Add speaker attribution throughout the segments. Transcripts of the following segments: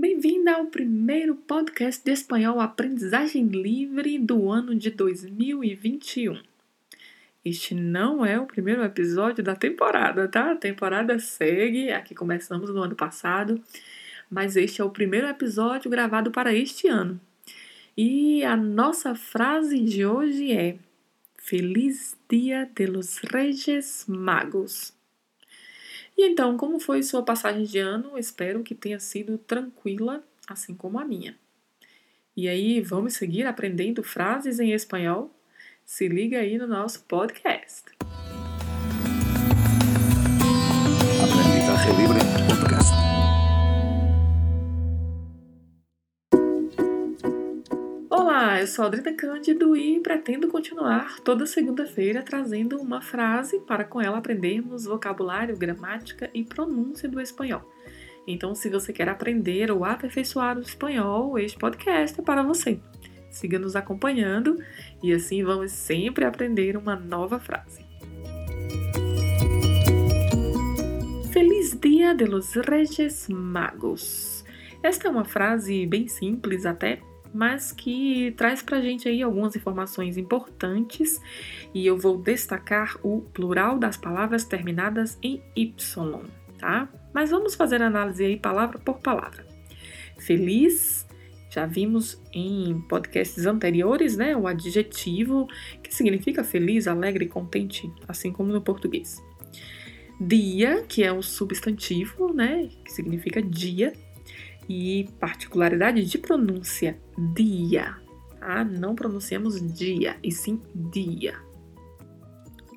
Speaker 1: Bem-vinda ao primeiro podcast de espanhol Aprendizagem Livre do ano de 2021. Este não é o primeiro episódio da temporada, tá? A temporada segue, aqui começamos no ano passado, mas este é o primeiro episódio gravado para este ano. E a nossa frase de hoje é: Feliz Dia de los Reis Magos. E então, como foi sua passagem de ano? Espero que tenha sido tranquila, assim como a minha. E aí, vamos seguir aprendendo frases em espanhol? Se liga aí no nosso podcast. Sou a Adrita Cândido e pretendo continuar toda segunda-feira trazendo uma frase para com ela aprendermos vocabulário, gramática e pronúncia do espanhol. Então, se você quer aprender ou aperfeiçoar o espanhol, este podcast é para você. Siga nos acompanhando e assim vamos sempre aprender uma nova frase. Feliz Dia de los Reyes Magos. Esta é uma frase bem simples até, mas que traz para gente aí algumas informações importantes e eu vou destacar o plural das palavras terminadas em Y, tá? Mas vamos fazer análise aí palavra por palavra. Feliz, já vimos em podcasts anteriores, né? O adjetivo que significa feliz, alegre, contente, assim como no português. Dia, que é um substantivo, né? Que significa dia e particularidade de pronúncia, dia. Tá? Não pronunciamos dia, e sim dia.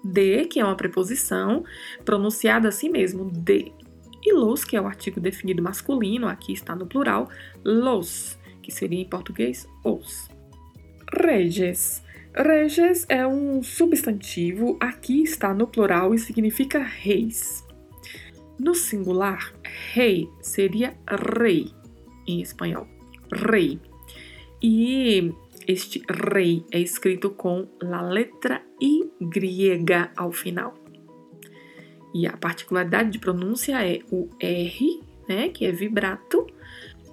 Speaker 1: De, que é uma preposição pronunciada assim mesmo, de. E los, que é o artigo definido masculino, aqui está no plural, los, que seria em português os. Reges. Reges é um substantivo, aqui está no plural e significa reis. No singular, rei seria rei em espanhol. Rei. E este rei é escrito com a letra Y ao final. E a particularidade de pronúncia é o R, né, que é vibrato,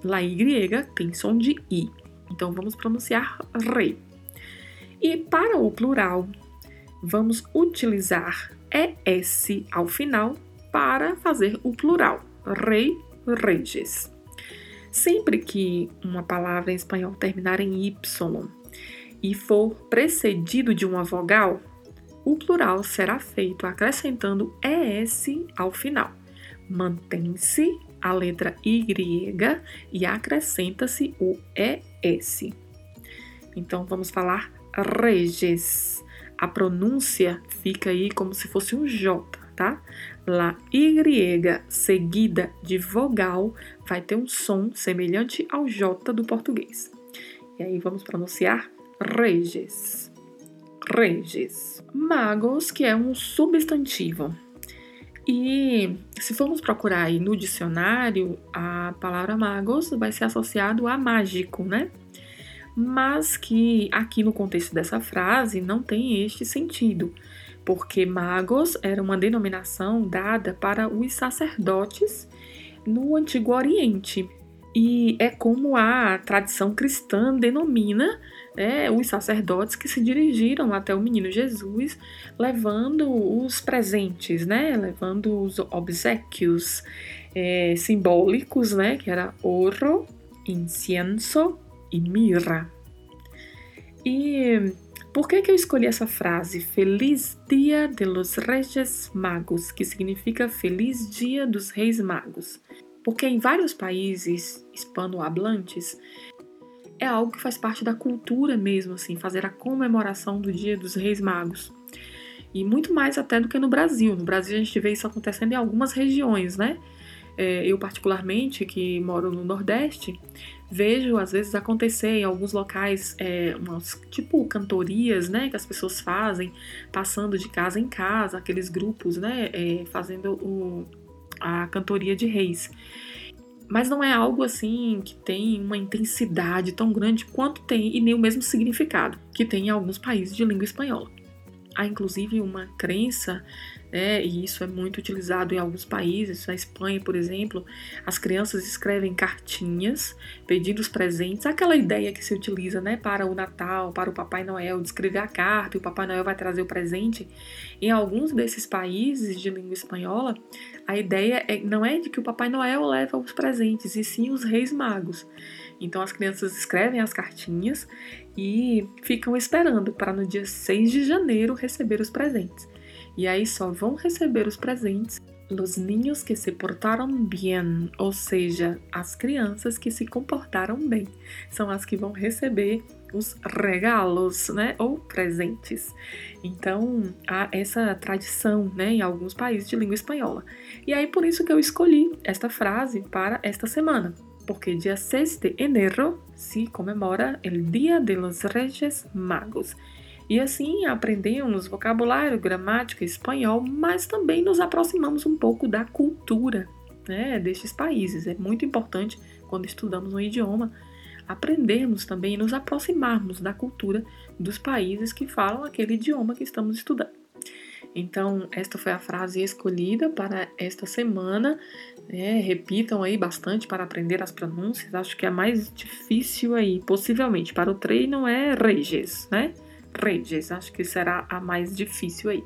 Speaker 1: lá Y tem som de I. Então vamos pronunciar rei. E para o plural, vamos utilizar ES ao final para fazer o plural. Rei, reis. Sempre que uma palavra em espanhol terminar em Y e for precedido de uma vogal, o plural será feito acrescentando ES ao final. Mantém-se a letra Y e acrescenta-se o ES. Então vamos falar reges. A pronúncia fica aí como se fosse um J, tá? La Y seguida de vogal vai ter um som semelhante ao J do português. E aí vamos pronunciar reges. Reges. Magos, que é um substantivo. E se formos procurar aí no dicionário, a palavra magos vai ser associado a mágico, né? Mas que aqui no contexto dessa frase não tem este sentido porque magos era uma denominação dada para os sacerdotes no Antigo Oriente. E é como a tradição cristã denomina é, os sacerdotes que se dirigiram até o menino Jesus, levando os presentes, né, levando os obsequios é, simbólicos, né, que era ouro, incienso e mirra. E por que, que eu escolhi essa frase? Feliz Dia de los Reis Magos, que significa Feliz Dia dos Reis Magos. Porque em vários países hispanohablantes é algo que faz parte da cultura mesmo, assim, fazer a comemoração do Dia dos Reis Magos. E muito mais até do que no Brasil. No Brasil a gente vê isso acontecendo em algumas regiões, né? É, eu, particularmente, que moro no Nordeste, vejo às vezes acontecer em alguns locais é, umas tipo cantorias, né, que as pessoas fazem, passando de casa em casa, aqueles grupos, né, é, fazendo o, a cantoria de reis. Mas não é algo assim que tem uma intensidade tão grande quanto tem e nem o mesmo significado que tem em alguns países de língua espanhola. Há inclusive uma crença né? E isso é muito utilizado em alguns países. Na Espanha, por exemplo, as crianças escrevem cartinhas pedindo os presentes. Aquela ideia que se utiliza, né, para o Natal, para o Papai Noel, de escrever a carta e o Papai Noel vai trazer o presente. Em alguns desses países de língua espanhola, a ideia é, não é de que o Papai Noel leva os presentes, e sim os Reis Magos. Então as crianças escrevem as cartinhas e ficam esperando para no dia 6 de janeiro receber os presentes. E aí só vão receber os presentes os niños que se portaram bem, ou seja, as crianças que se comportaram bem, são as que vão receber os regalos, né, ou presentes. Então, há essa tradição, né, em alguns países de língua espanhola. E aí por isso que eu escolhi esta frase para esta semana porque dia 6 de enero se comemora o Dia de los Reyes Magos. E assim aprendemos vocabulário, gramática, espanhol, mas também nos aproximamos um pouco da cultura né, destes países. É muito importante, quando estudamos um idioma, aprendermos também e nos aproximarmos da cultura dos países que falam aquele idioma que estamos estudando. Então, esta foi a frase escolhida para esta semana. É, repitam aí bastante para aprender as pronúncias. Acho que a mais difícil aí, possivelmente, para o treino é Reges, né? Reges, acho que será a mais difícil aí.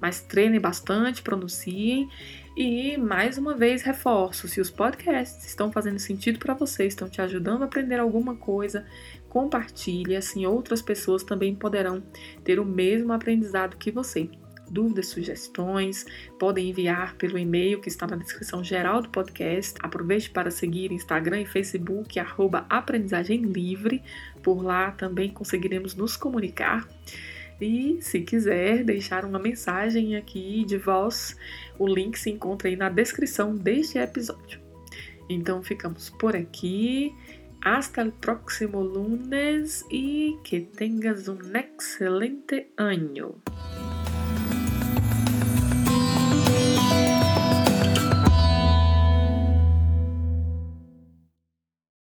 Speaker 1: Mas treinem bastante, pronunciem. E mais uma vez reforço: se os podcasts estão fazendo sentido para você, estão te ajudando a aprender alguma coisa, compartilhe, assim outras pessoas também poderão ter o mesmo aprendizado que você dúvidas, sugestões, podem enviar pelo e-mail que está na descrição geral do podcast. Aproveite para seguir Instagram e Facebook, arroba Aprendizagem Livre. Por lá também conseguiremos nos comunicar. E se quiser deixar uma mensagem aqui de voz, o link se encontra aí na descrição deste episódio. Então ficamos por aqui. Hasta el próximo lunes y que tengas un excelente año.